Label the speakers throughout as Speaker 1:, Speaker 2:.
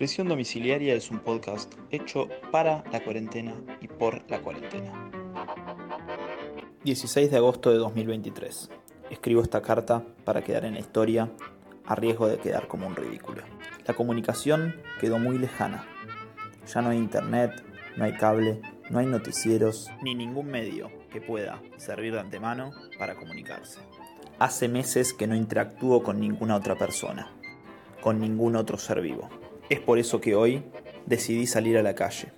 Speaker 1: Prisión Domiciliaria es un podcast hecho para la cuarentena y por la cuarentena. 16 de agosto de 2023. Escribo esta carta para quedar en la historia a riesgo de quedar como un ridículo. La comunicación quedó muy lejana. Ya no hay internet, no hay cable, no hay noticieros, ni ningún medio que pueda servir de antemano para comunicarse. Hace meses que no interactúo con ninguna otra persona, con ningún otro ser vivo. Es por eso que hoy decidí salir a la calle,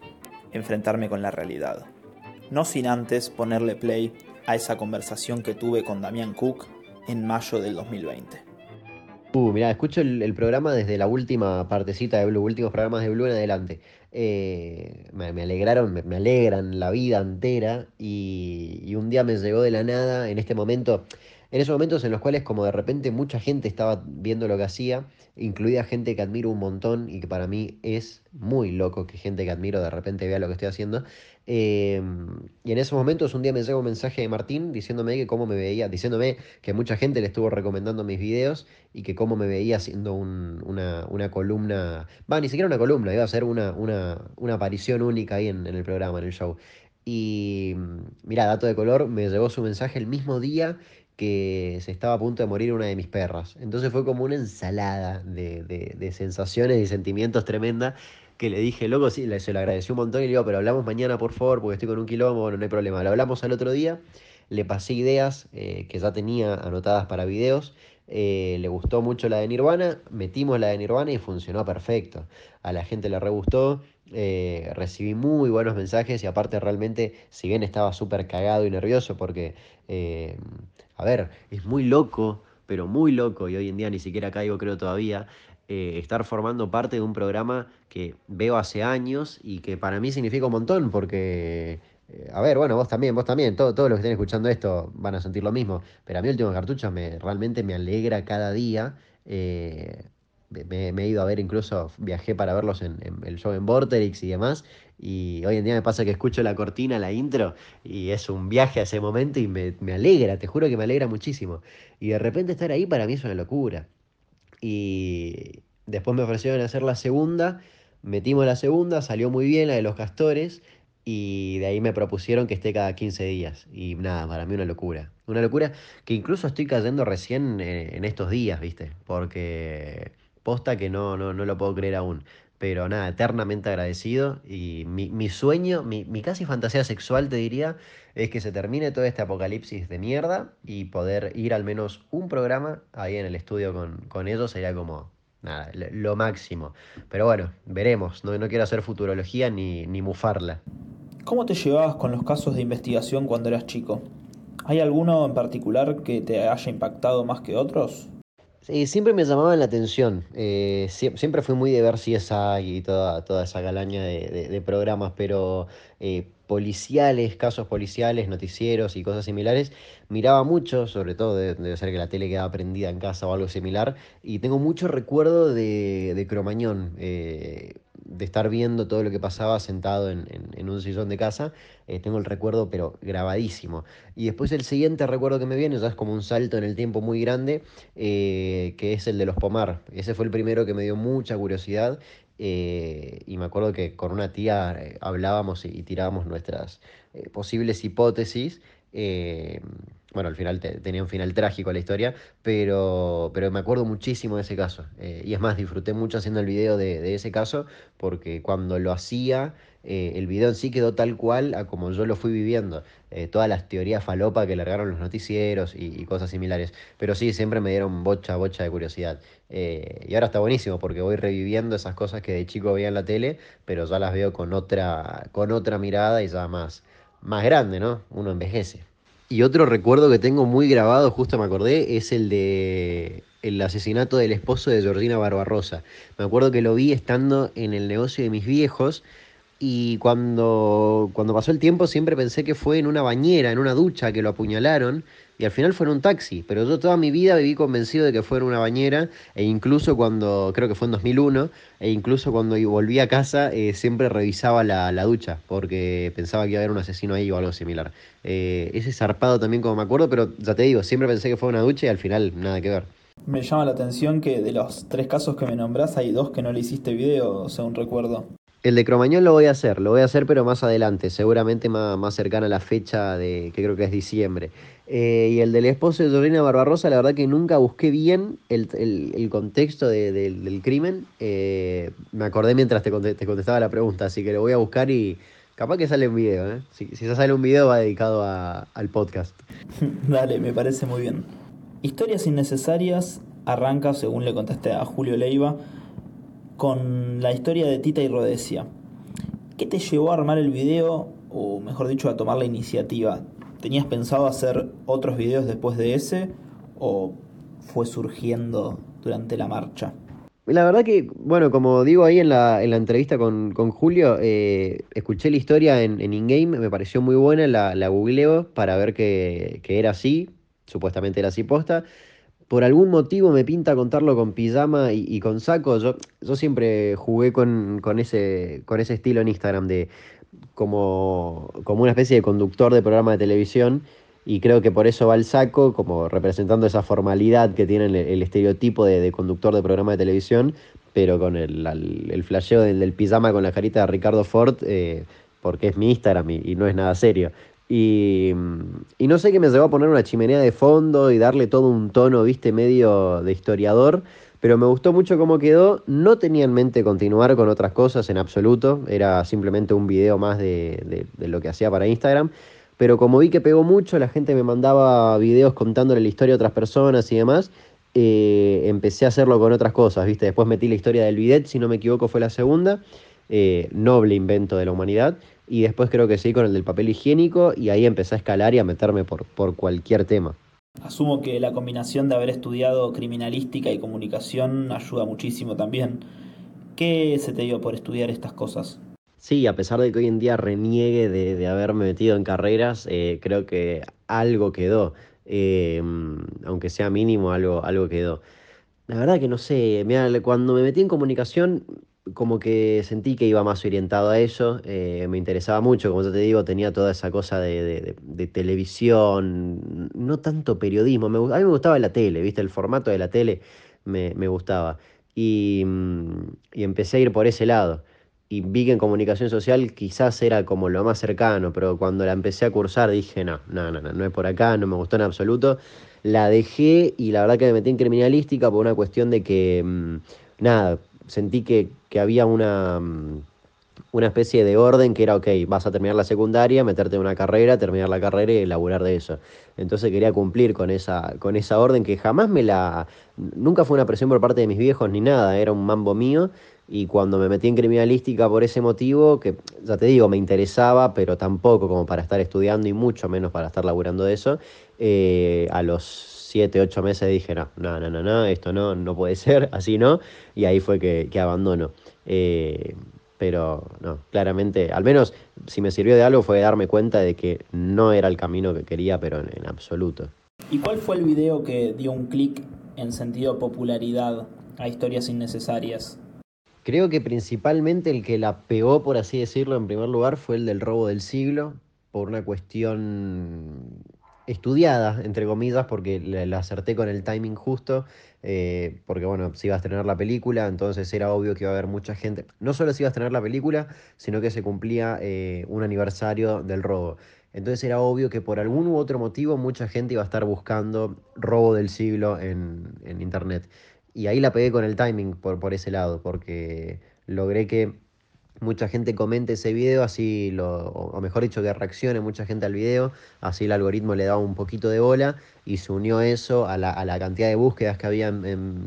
Speaker 1: enfrentarme con la realidad. No sin antes ponerle play a esa conversación que tuve con Damián Cook en mayo del 2020.
Speaker 2: Uh, escucho el, programa desde la última partecita de Blue, últimos programas de Blue en adelante. Eh, me, alegraron, me, alegran la vida entera y, y, un día me llegó de la nada, en este momento, en esos momentos en los cuales como de repente mucha gente estaba viendo lo que hacía, incluida gente que admiro un montón y que para mí es muy loco que gente que admiro de repente vea lo que estoy haciendo. Em, y en esos momentos un día me llegó un mensaje de Martín diciéndome que cómo me veía, diciéndome que mucha gente le estuvo recomendando mis videos y que cómo me veía haciendo una, columna, va, ni siquiera una columna, iba a ser una, aparición única ahí en, en el programa, en el show. Y mira, dato de color, me llegó su mensaje el mismo día que se estaba a punto de morir una de mis perras. Entonces fue como una ensalada de, sensaciones y sentimientos tremenda que le dije, loco, sí, se lo agradeció un montón y le digo, pero hablamos mañana por favor, porque estoy con un quilombo, bueno, no hay problema. Lo hablamos al otro día, le pasé ideas eh, que ya tenía anotadas para videos, eh, le gustó mucho la de Nirvana, metimos la de Nirvana y funcionó perfecto. A la gente le re gustó, eh, recibí muy buenos mensajes y aparte realmente, si bien estaba súper cagado y nervioso porque a ver, es muy loco, pero muy loco, y hoy en día ni siquiera caigo creo todavía, eh, estar formando parte de un programa que veo hace años y que para mí significa un montón, porque, eh, a ver, bueno, vos también, vos también, todos los que estén escuchando esto van a sentir lo mismo, pero a mí Último Cartucho me, realmente me alegra cada día. Eh, me, he ido a ver incluso, viajé para verlos en, el show en Vorterix y demás, y hoy en día me pasa que escucho la cortina, la intro, y es un viaje a ese momento y me, alegra, te juro que me alegra muchísimo. Y de repente estar ahí para mí es una locura. Y después me ofrecieron hacer la segunda, metimos la segunda, salió muy bien la de los castores, y de ahí me propusieron que esté cada 15 días. Y nada, para mí una locura. Una locura que incluso estoy cayendo recién en, en estos días, ¿viste? Porque posta que no, no, no lo puedo creer aún. Pero nada, eternamente agradecido. Y mi, sueño, mi, casi fantasía sexual, te diría, es que se termine todo este apocalipsis de mierda y poder ir al menos un programa ahí en el estudio con, ellos sería como, nada, lo, máximo. Pero bueno, veremos. No, no quiero hacer futurología ni, ni mufarla.
Speaker 1: ¿Cómo te llevabas con los casos de investigación cuando eras chico? ¿Hay alguno en particular que te haya impactado más que otros?
Speaker 2: Sí, siempre me llamaban la atención. Eh, siempre fui muy de ver CSI y toda, toda esa galaña de, programas, pero eh, policiales, casos policiales, noticieros y cosas similares, miraba mucho, sobre todo debe ser que la tele quedaba prendida en casa o algo similar, y tengo mucho recuerdo de, de Cromañón. De estar viendo todo lo que pasaba sentado en, un sillón de casa, eh, tengo el recuerdo pero grabadísimo. Y después el siguiente recuerdo que me viene, ya es como un salto en el tiempo muy grande, eh, que es el de los Pomar. Ese fue el primero que me dio mucha curiosidad eh, y me acuerdo que con una tía hablábamos y, tirábamos nuestras posibles hipótesis bueno, al final tenía un final trágico la historia, pero, pero me acuerdo muchísimo de ese caso. Eh, y es más, disfruté mucho haciendo el video de, ese caso, porque cuando lo hacía, eh, el video en sí quedó tal cual a como yo lo fui viviendo. Eh, todas las teorías falopa que largaron los noticieros y, cosas similares. Pero sí, siempre me dieron bocha, bocha de curiosidad. y ahora está buenísimo, porque voy reviviendo esas cosas que de chico veía en la tele, pero ya las veo con otra, con otra mirada y ya más, más grande, ¿no? Uno envejece. Y otro recuerdo que tengo muy grabado, justo me acordé, es el de el asesinato del esposo de Georgina Barbarosa. Me acuerdo que lo vi estando en el negocio de mis viejos y cuando, cuando pasó el tiempo siempre pensé que fue en una bañera, en una ducha que lo apuñalaron y al final fue en un taxi, pero yo toda mi vida viví convencido de que fue en una bañera e incluso cuando, creo que fue en 2001, e incluso cuando volví a casa eh, siempre revisaba la, ducha porque pensaba que iba a haber un asesino ahí o algo similar. Eh, ese zarpado también como me acuerdo, pero ya te digo, siempre pensé que fue una ducha y al final nada que ver.
Speaker 1: Me llama la atención que de los tres casos que me nombrás hay dos que no le hiciste video, según recuerdo.
Speaker 2: El de Cromañón lo voy a hacer, lo voy a hacer pero más adelante, seguramente más, más cercana a la fecha de que creo que es diciembre. Eh, y el del esposo de Dorina Barbarosa, la verdad que nunca busqué bien el, contexto del crimen. Eh, me acordé mientras te, contestaba la pregunta, así que lo voy a buscar y capaz que sale un video. ¿eh? Si, si sale un video va dedicado al podcast.
Speaker 1: Dale, me parece muy bien. Historias innecesarias arranca, según le contaste a Julio Leiva, con la historia de Tita y Rodesia. ¿Qué te llevó a armar el video, o mejor dicho, a tomar la iniciativa? ¿Tenías pensado hacer otros videos después de ese o fue surgiendo durante la marcha?
Speaker 2: La verdad que, bueno, como digo ahí en la, en la entrevista con, Julio, eh, escuché la historia en, en InGame, me pareció muy buena, la, la googleo para ver que, que era así, supuestamente era así posta por algún motivo me pinta contarlo con pijama y, con saco. Yo, siempre jugué con, ese, con ese estilo en Instagram de como, una especie de conductor de programa de televisión y creo que por eso va el saco, como representando esa formalidad que tiene el, estereotipo de, conductor de programa de televisión, pero con el, el, flasheo del, del, pijama con la carita de Ricardo Ford, eh, porque es mi Instagram y, no es nada serio. Y, no sé qué me llevó a poner una chimenea de fondo y darle todo un tono, viste, medio de historiador, pero me gustó mucho cómo quedó. No tenía en mente continuar con otras cosas en absoluto, era simplemente un video más de, lo que hacía para Instagram. Pero como vi que pegó mucho, la gente me mandaba videos contándole la historia a otras personas y demás. Eh, empecé a hacerlo con otras cosas, ¿viste? Después metí la historia del bidet, si no me equivoco, fue la segunda. Eh, noble invento de la humanidad y después creo que sí con el del papel higiénico y ahí empecé a escalar y a meterme por, por cualquier tema.
Speaker 1: Asumo que la combinación de haber estudiado criminalística y comunicación ayuda muchísimo también. ¿Qué se te dio por estudiar estas cosas?
Speaker 2: Sí, a pesar de que hoy en día reniegue de, haberme metido en carreras, eh, creo que algo quedó. Eh, aunque sea mínimo, algo, algo quedó. La verdad que no sé, cuando me metí en comunicación como que sentí que iba más orientado a eso, eh, me interesaba mucho, como te digo, tenía toda esa cosa de, televisión, no tanto periodismo, me, a mí me gustaba la tele, ¿viste? El formato de la tele me, gustaba. Y, mm, y, empecé a ir por ese lado. Y vi que en comunicación social quizás era como lo más cercano, pero cuando la empecé a cursar dije, no, no, no, no, no es por acá, no me gustó en absoluto. La dejé y la verdad que me metí en criminalística por una cuestión de que, mm, nada, sentí que, había una, mm, una especie de orden que era, ok, vas a terminar la secundaria, meterte en una carrera, terminar la carrera y elaborar de eso. Entonces quería cumplir con esa, con esa orden que jamás me la... Nunca fue una presión por parte de mis viejos ni nada, era un mambo mío. Y cuando me metí en criminalística por ese motivo, que ya te digo, me interesaba, pero tampoco como para estar estudiando y mucho menos para estar laburando de eso, eh, a los siete, ocho meses dije, no, no, no, no, no, esto no, no puede ser, así no, y ahí fue que, que abandono. Eh, pero no, claramente, al menos si me sirvió de algo fue darme cuenta de que no era el camino que quería, pero en, absoluto.
Speaker 1: ¿Y cuál fue el video que dio un clic en sentido popularidad a historias innecesarias?
Speaker 2: Creo que principalmente el que la pegó, por así decirlo, en primer lugar fue el del robo del siglo, por una cuestión estudiada, entre comillas, porque la, acerté con el timing justo, eh, porque bueno, si ibas a estrenar la película, entonces era obvio que iba a haber mucha gente, no solo si iba a estrenar la película, sino que se cumplía eh, un aniversario del robo. Entonces era obvio que por algún u otro motivo mucha gente iba a estar buscando robo del siglo en, en internet. Y ahí la pegué con el timing por, por ese lado, porque logré que mucha gente comente ese video, así lo, o mejor dicho que reaccione mucha gente al video, así el algoritmo le daba un poquito de bola y se unió eso a la, cantidad de búsquedas que había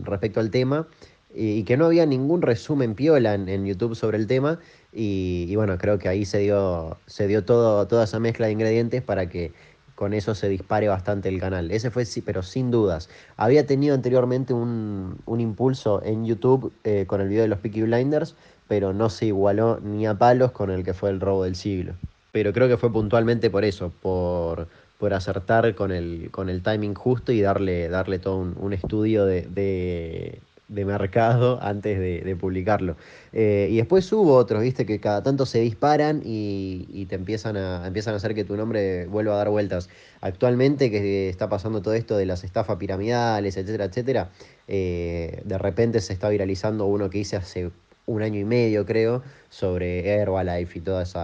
Speaker 2: respecto al tema y, que no había ningún resumen piola en, YouTube sobre el tema y, bueno, creo que ahí se dio, se dio todo, toda esa mezcla de ingredientes para que con eso se dispare bastante el canal. Ese fue, sí, pero sin dudas. Había tenido anteriormente un, impulso en YouTube eh, con el video de los Peaky Blinders, pero no se igualó ni a palos con el que fue el robo del siglo. Pero creo que fue puntualmente por eso, por, por acertar con el, con el timing justo y darle, darle todo un, estudio de, de mercado antes de, publicarlo. Eh, y después hubo otros, viste, que cada tanto se disparan y, te empiezan a, empiezan a hacer que tu nombre vuelva a dar vueltas. Actualmente que está pasando todo esto de las estafas piramidales, etcétera, etcétera, eh, de repente se está viralizando uno que hice hace un año y medio, creo, sobre Herbalife y todos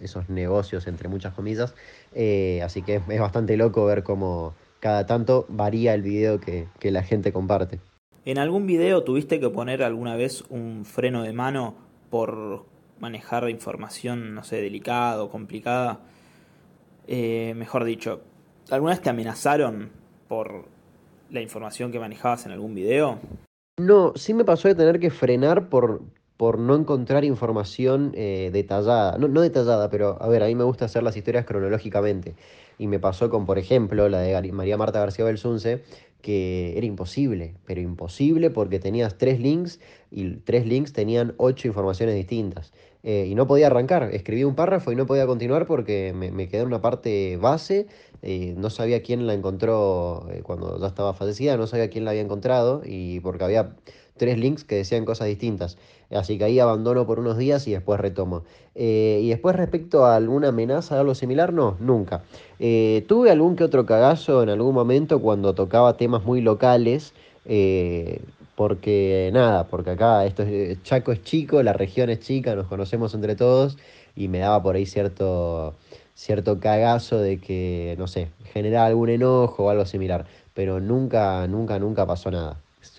Speaker 2: esos negocios, entre muchas comillas. Eh, así que es, bastante loco ver cómo cada tanto varía el video que, la gente comparte.
Speaker 1: ¿En algún video tuviste que poner alguna vez un freno de mano por manejar información, no sé, delicada o complicada? Eh, mejor dicho, ¿alguna vez te amenazaron por la información que manejabas en algún video?
Speaker 2: No, sí me pasó de tener que frenar por, por no encontrar información eh, detallada. No, no, detallada, pero a ver, a mí me gusta hacer las historias cronológicamente. Y me pasó con, por ejemplo, la de María Marta García Belsunce, que era imposible, pero imposible porque tenías tres links y tres links tenían ocho informaciones distintas. Eh, y no podía arrancar, escribí un párrafo y no podía continuar porque me, quedé en una parte base, eh, no sabía quién la encontró cuando ya estaba fallecida, no sabía quién la había encontrado y porque había tres links que decían cosas distintas. Así que ahí abandono por unos días y después retomo. Eh, y después respecto a alguna amenaza o algo similar, no, nunca. Eh, tuve algún que otro cagazo en algún momento cuando tocaba temas muy locales. Eh, porque nada, porque acá esto es, Chaco es chico, la región es chica, nos conocemos entre todos y me daba por ahí cierto, cierto cagazo de que, no sé, generaba algún enojo o algo similar, pero nunca, nunca, nunca pasó nada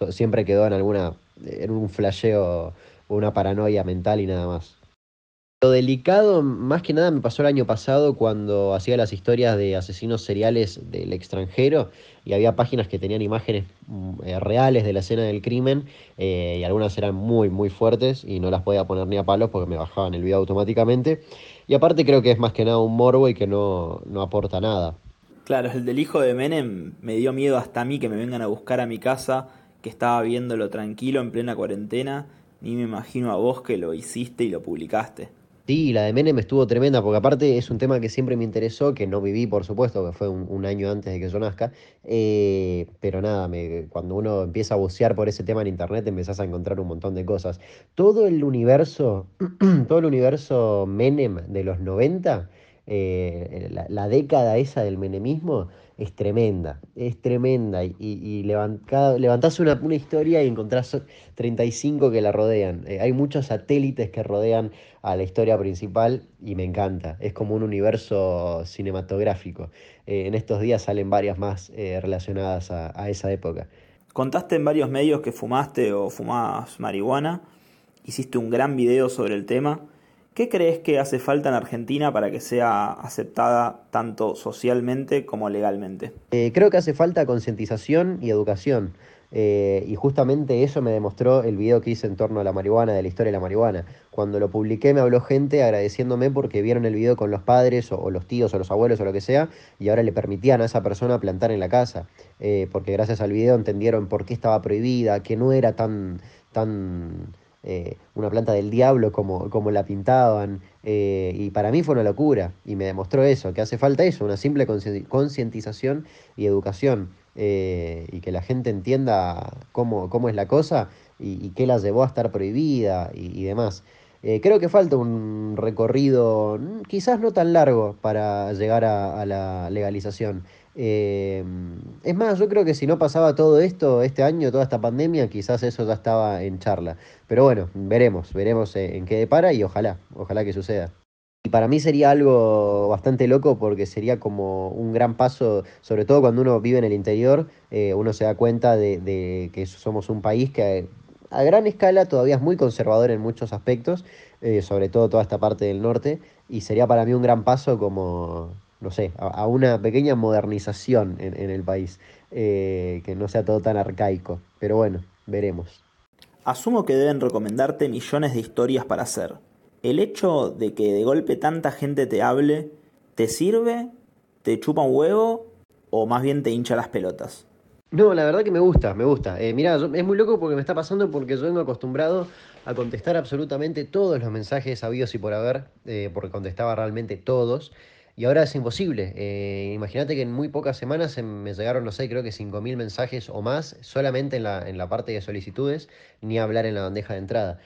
Speaker 2: siempre quedó en alguna, en un flasheo o una paranoia mental y nada más. Lo delicado, más que nada, me pasó el año pasado cuando hacía las historias de asesinos seriales del extranjero y había páginas que tenían imágenes mm, eh, reales de la escena del crimen eh, y algunas eran muy, muy fuertes y no las podía poner ni a palos porque me bajaban el video automáticamente. Y aparte creo que es más que nada un morbo y que no, no aporta nada.
Speaker 1: Claro, el del hijo de Menem me dio miedo hasta a mí que me vengan a buscar a mi casa que estaba viéndolo tranquilo en plena cuarentena, ni me imagino a vos que lo hiciste y lo publicaste.
Speaker 2: Sí, la de Menem estuvo tremenda, porque aparte es un tema que siempre me interesó, que no viví, por supuesto, que fue un, año antes de que yo nazca, eh, pero nada, me, cuando uno empieza a bucear por ese tema en internet, empezás a encontrar un montón de cosas. Todo el universo, todo el universo Menem de los 90, eh, la, la década esa del menemismo, es tremenda, es tremenda. Y, y levantás una, una, historia y encontrás 35 que la rodean. Eh, hay muchos satélites que rodean a la historia principal y me encanta. Es como un universo cinematográfico. Eh, en estos días salen varias más relacionadas a, a esa época.
Speaker 1: Contaste en varios medios que fumaste o fumabas marihuana. Hiciste un gran video sobre el tema. ¿Qué crees que hace falta en Argentina para que sea aceptada tanto socialmente como legalmente?
Speaker 2: Eh, creo que hace falta concientización y educación. Eh, y justamente eso me demostró el video que hice en torno a la marihuana, de la historia de la marihuana. Cuando lo publiqué me habló gente agradeciéndome porque vieron el video con los padres o, los tíos o los abuelos o lo que sea y ahora le permitían a esa persona plantar en la casa. Eh, porque gracias al video entendieron por qué estaba prohibida, que no era tan, tan eh, una planta del diablo como, como la pintaban. Eh, y para mí fue una locura y me demostró eso, que hace falta eso, una simple concientización y educación. Eh, y que la gente entienda cómo, cómo es la cosa y, qué la llevó a estar prohibida y, demás. Creo que falta un recorrido mm, quizás no tan largo para llegar a la legalización. Eh, es más, yo creo que si no pasaba todo esto este año, toda esta pandemia, quizás eso ya estaba en charla. Pero bueno, veremos, veremos eh, en qué depara y ojalá, ojalá que suceda. Y para mí sería algo bastante loco porque sería como un gran paso, sobre todo cuando uno vive en el interior, eh, uno se da cuenta de, que somos un país que a gran escala todavía es muy conservador en muchos aspectos, sobre todo toda esta parte del norte, y sería para mí un gran paso como, no sé, a, una pequeña modernización en, el país, eh, que no sea todo tan arcaico. Pero bueno, veremos.
Speaker 1: Asumo que deben recomendarte millones de historias para hacer. ¿El hecho de que de golpe tanta gente te hable, te sirve, te chupa un huevo o más bien te hincha las pelotas?
Speaker 2: No, la verdad que me gusta, me gusta. Eh, mira, es muy loco porque me está pasando porque yo vengo acostumbrado a contestar absolutamente todos los mensajes habidos y por haber, eh, porque contestaba realmente todos. Y ahora es imposible. Eh, imagínate que en muy pocas semanas me llegaron, no sé, creo que 5.000 mensajes o más solamente en la, en la parte de solicitudes, ni hablar en la bandeja de entrada.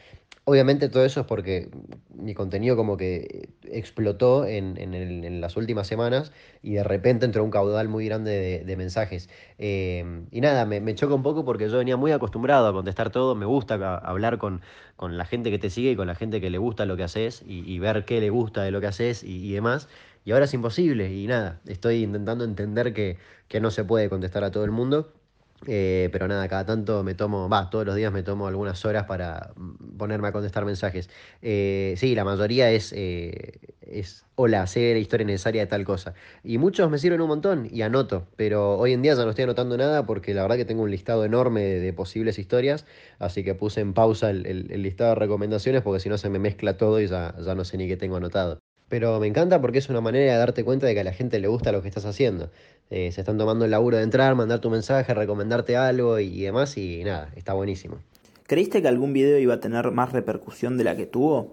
Speaker 2: Obviamente todo eso es porque mi contenido como que explotó en, en, las últimas semanas y de repente entró un caudal muy grande de, mensajes. Eh, y nada, me, me, choca un poco porque yo venía muy acostumbrado a contestar todo, me gusta hablar con, con, la gente que te sigue y con la gente que le gusta lo que haces y, ver qué le gusta de lo que haces y, demás. Y ahora es imposible y nada, estoy intentando entender que, que no se puede contestar a todo el mundo. Eh, pero nada, cada tanto me tomo, va, todos los días me tomo algunas horas para mm, ponerme a contestar mensajes. Eh, sí, la mayoría es, eh, es, hola, sé la historia necesaria de tal cosa. Y muchos me sirven un montón y anoto, pero hoy en día ya no estoy anotando nada porque la verdad que tengo un listado enorme de, posibles historias, así que puse en pausa el, listado de recomendaciones porque si no se me mezcla todo y ya, ya no sé ni qué tengo anotado. Pero me encanta porque es una manera de darte cuenta de que a la gente le gusta lo que estás haciendo. Eh, se están tomando el laburo de entrar, mandar tu mensaje, recomendarte algo y, demás, y nada, está buenísimo.
Speaker 1: ¿Creíste que algún video iba a tener más repercusión de la que tuvo?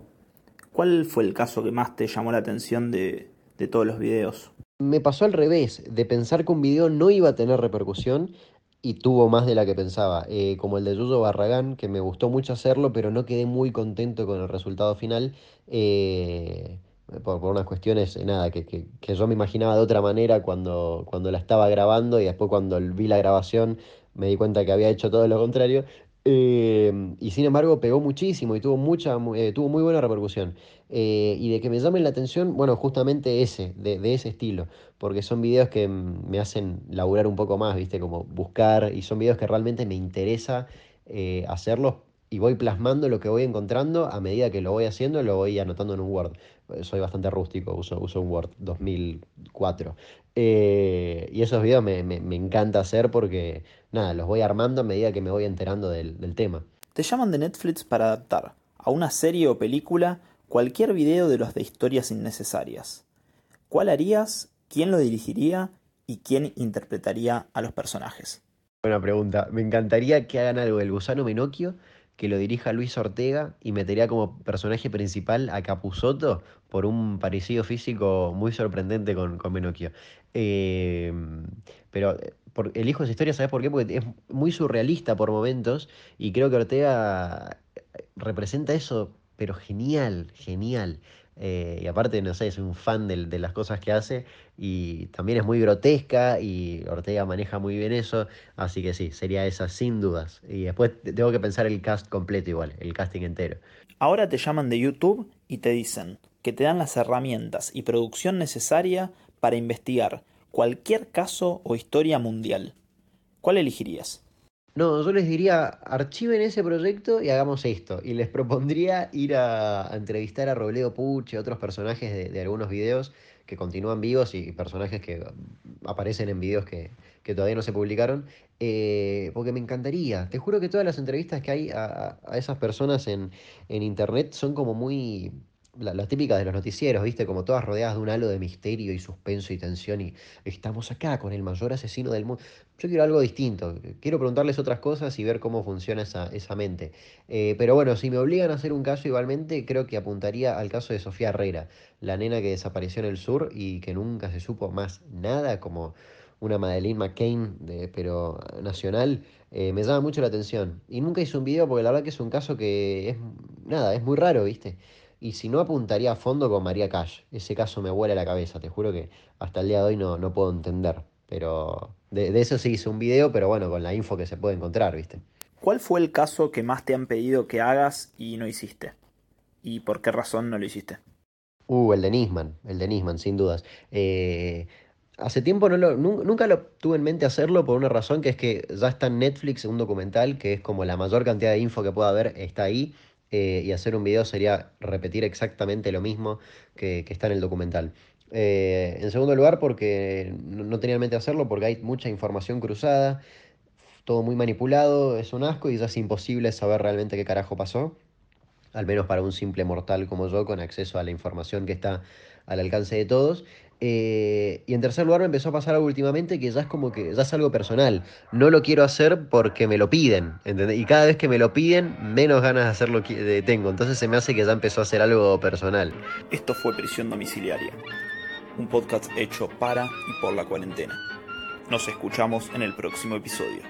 Speaker 1: ¿Cuál fue el caso que más te llamó la atención de, todos los videos?
Speaker 2: Me pasó al revés, de pensar que un video no iba a tener repercusión y tuvo más de la que pensaba, eh, como el de Yuyo Barragán, que me gustó mucho hacerlo, pero no quedé muy contento con el resultado final. Eh, por, unas cuestiones, eh, nada, que, que, que, yo me imaginaba de otra manera cuando, cuando la estaba grabando y después cuando vi la grabación me di cuenta que había hecho todo lo contrario. Eh, y sin embargo pegó muchísimo y tuvo, mucha, eh, tuvo muy buena repercusión. y de que me llamen la atención, bueno, justamente ese, de, de, ese estilo, porque son videos que me hacen laburar un poco más, ¿viste? Como buscar, y son videos que realmente me interesa hacerlos y voy plasmando lo que voy encontrando a medida que lo voy haciendo, lo voy anotando en un Word. Soy bastante rústico, uso, uso un Word 2004. Eh, y esos videos me, encanta hacer porque, nada, los voy armando a medida que me voy enterando del, del tema.
Speaker 1: Te llaman de Netflix para adaptar a una serie o película cualquier video de los de historias innecesarias. ¿Cuál harías? ¿Quién lo dirigiría? ¿Y quién interpretaría a los personajes?
Speaker 2: Buena pregunta. Me encantaría que hagan algo del gusano Menocchio que lo dirija Luis Ortega y metería como personaje principal a Capusoto por un parecido físico muy sorprendente con, con Menocchio. Em, pero eh, por, elijo esa historia, ¿sabes por qué? Porque es muy surrealista por momentos y creo que Ortega representa eso, pero genial, genial. Eh, y aparte, no sé, soy un fan de, de, las cosas que hace y también es muy grotesca y Ortega maneja muy bien eso, así que sí, sería esa sin dudas. Y después tengo que pensar el cast completo igual, el casting entero.
Speaker 1: Ahora te llaman de YouTube y te dicen que te dan las herramientas y producción necesaria para investigar cualquier caso o historia mundial. ¿Cuál elegirías?
Speaker 2: No, yo les diría, archiven ese proyecto y hagamos esto. Y les propondría ir a, entrevistar a Robledo Puche, otros personajes de, algunos videos que continúan vivos y personajes que aparecen en videos que, todavía no se publicaron. Eh, porque me encantaría. Te juro que todas las entrevistas que hay a, esas personas en, en internet son como muy las típicas de los noticieros, ¿viste? Como todas rodeadas de un halo de misterio y suspenso y tensión y estamos acá con el mayor asesino del mundo. Yo quiero algo distinto, quiero preguntarles otras cosas y ver cómo funciona esa, esa mente. Eh, pero bueno, si me obligan a hacer un caso igualmente, creo que apuntaría al caso de Sofía Herrera, la nena que desapareció en el sur y que nunca se supo más nada, como una Madeleine McCain, pero nacional, eh, me llama mucho la atención. Y nunca hice un video porque la verdad que es un caso que es, nada, es muy raro, ¿viste? Y si no, apuntaría a fondo con María Cash. Ese caso me vuela la cabeza, te juro que hasta el día de hoy no, no puedo entender. Pero de, eso sí hice un video, pero bueno, con la info que se puede encontrar, ¿viste?
Speaker 1: ¿Cuál fue el caso que más te han pedido que hagas y no hiciste? ¿Y por qué razón no lo hiciste?
Speaker 2: Uh, el de Nisman, el de Nisman, sin dudas. Eh, hace tiempo no lo, nunca lo tuve en mente hacerlo por una razón que es que ya está en Netflix un documental que es como la mayor cantidad de info que pueda haber está ahí eh, y hacer un video sería repetir exactamente lo mismo que, está en el documental. Eh, en segundo lugar, porque no, tenía en mente hacerlo, porque hay mucha información cruzada, todo muy manipulado, es un asco y ya es imposible saber realmente qué carajo pasó, al menos para un simple mortal como yo, con acceso a la información que está al alcance de todos. Eh, y en tercer lugar me empezó a pasar algo últimamente que ya es como que ya es algo personal. No lo quiero hacer porque me lo piden, Y cada vez que me lo piden, menos ganas de hacerlo tengo. Entonces se me hace que ya empezó a ser algo personal.
Speaker 1: Esto fue prisión domiciliaria. un podcast hecho para y por la cuarentena. Nos escuchamos en el próximo episodio.